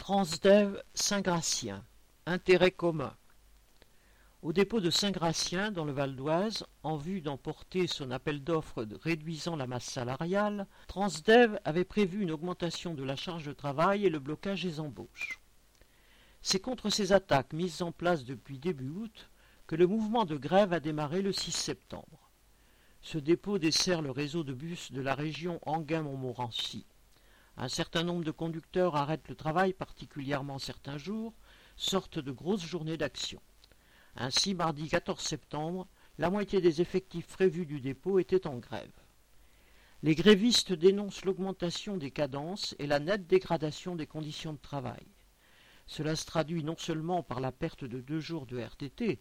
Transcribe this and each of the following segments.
Transdev Saint-Gratien. Intérêt commun. Au dépôt de Saint-Gratien, dans le Val d'Oise, en vue d'emporter son appel d'offres réduisant la masse salariale, Transdev avait prévu une augmentation de la charge de travail et le blocage des embauches. C'est contre ces attaques mises en place depuis début août que le mouvement de grève a démarré le 6 septembre. Ce dépôt dessert le réseau de bus de la région Anguin-Montmorency. Un certain nombre de conducteurs arrêtent le travail, particulièrement certains jours, sortent de grosses journées d'action. Ainsi, mardi 14 septembre, la moitié des effectifs prévus du dépôt étaient en grève. Les grévistes dénoncent l'augmentation des cadences et la nette dégradation des conditions de travail. Cela se traduit non seulement par la perte de deux jours de RTT,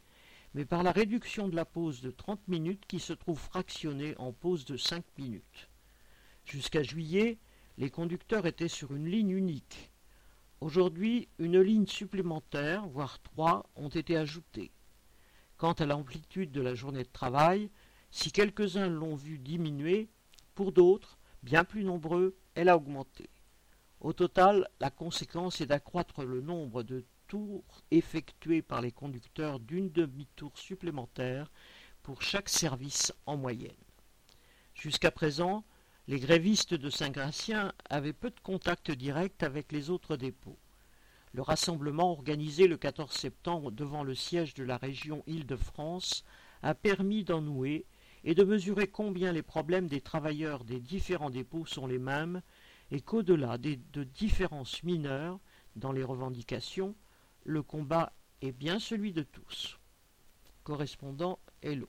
mais par la réduction de la pause de 30 minutes qui se trouve fractionnée en pause de 5 minutes. Jusqu'à juillet, les conducteurs étaient sur une ligne unique. Aujourd'hui, une ligne supplémentaire, voire trois, ont été ajoutées. Quant à l'amplitude de la journée de travail, si quelques-uns l'ont vue diminuer, pour d'autres, bien plus nombreux, elle a augmenté. Au total, la conséquence est d'accroître le nombre de tours effectués par les conducteurs d'une demi-tour supplémentaire pour chaque service en moyenne. Jusqu'à présent, les grévistes de Saint-Gratien avaient peu de contact direct avec les autres dépôts. Le rassemblement organisé le 14 septembre devant le siège de la région Île-de-France a permis d'en nouer et de mesurer combien les problèmes des travailleurs des différents dépôts sont les mêmes et qu'au-delà de différences mineures dans les revendications, le combat est bien celui de tous. Correspondant Hello.